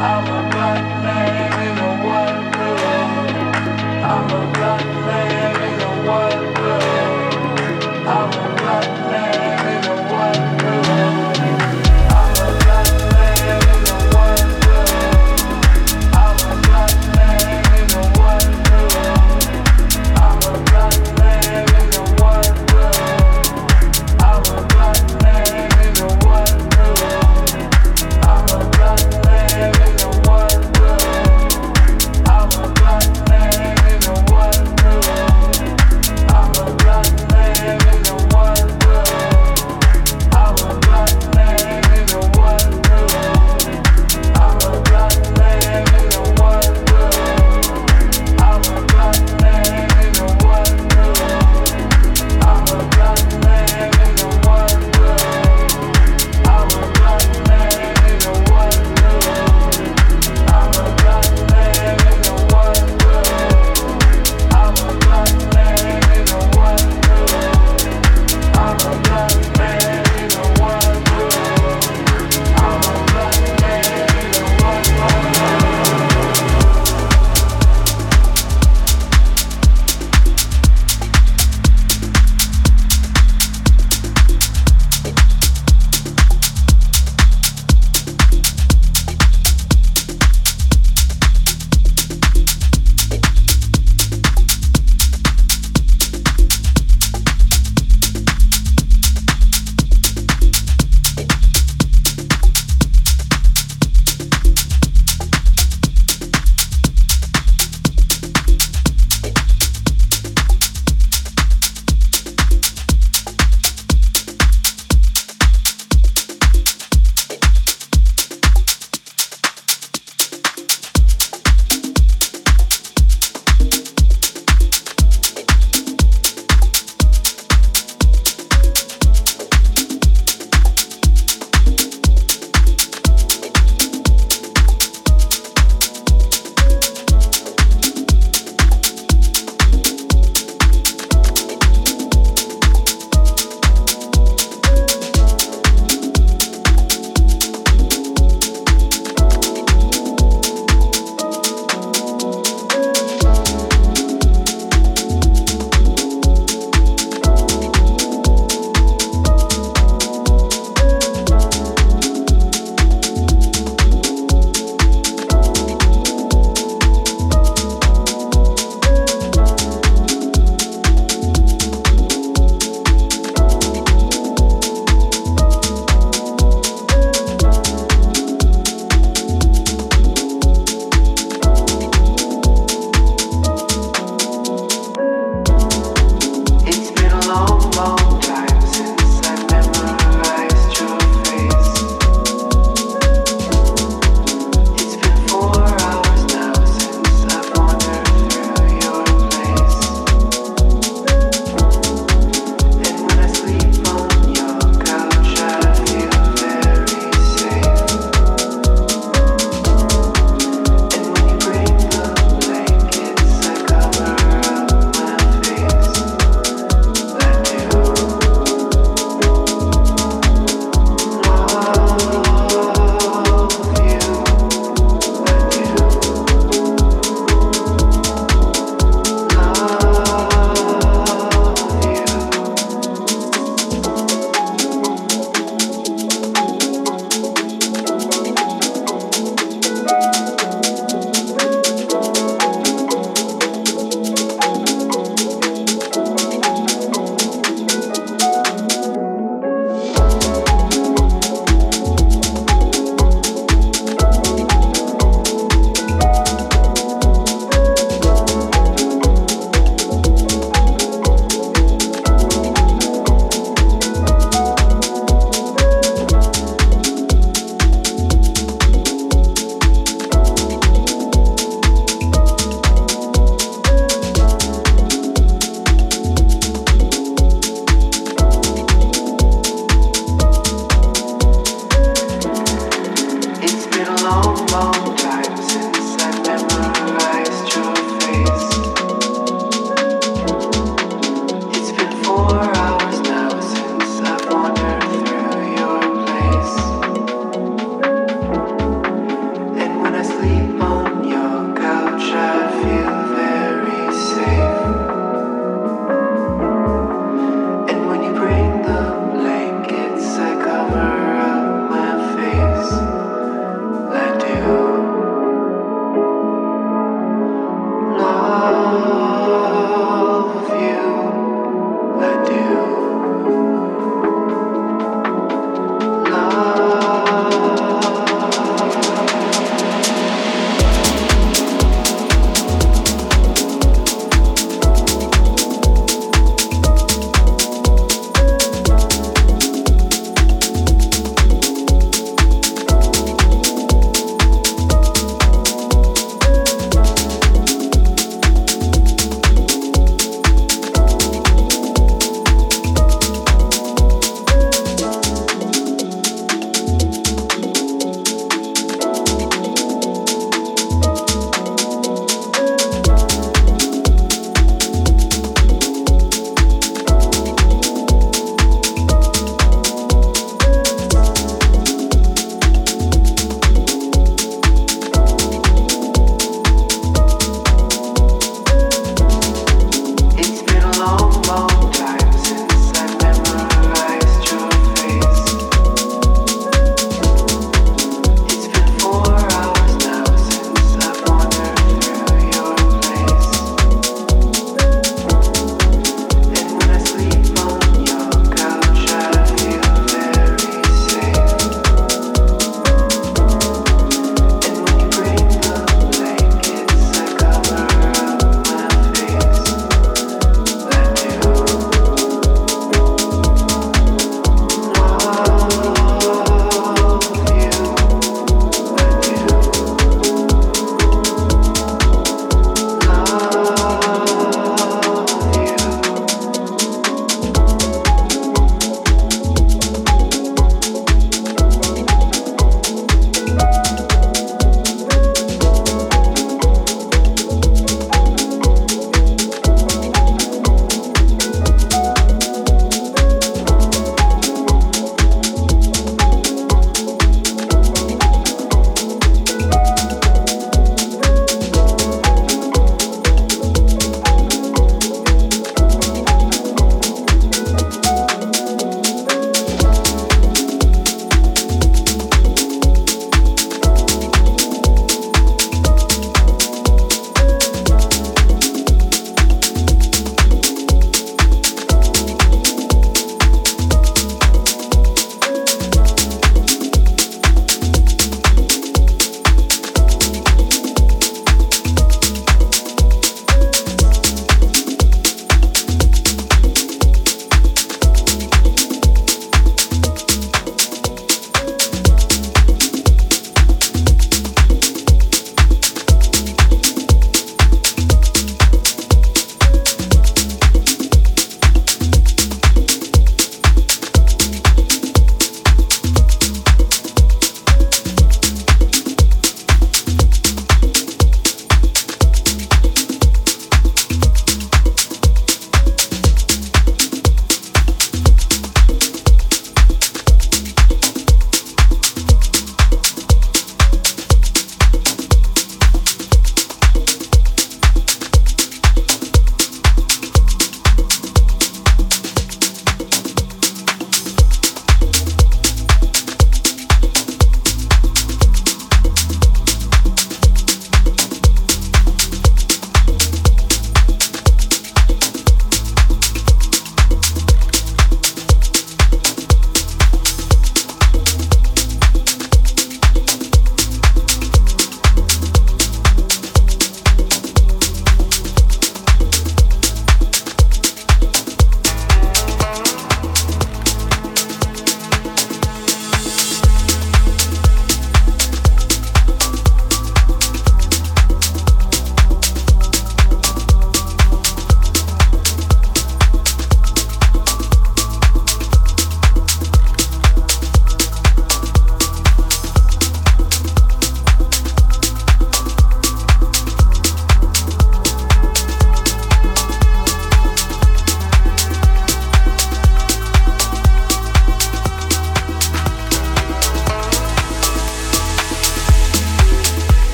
I'm a black man in a white room. I'm a black man.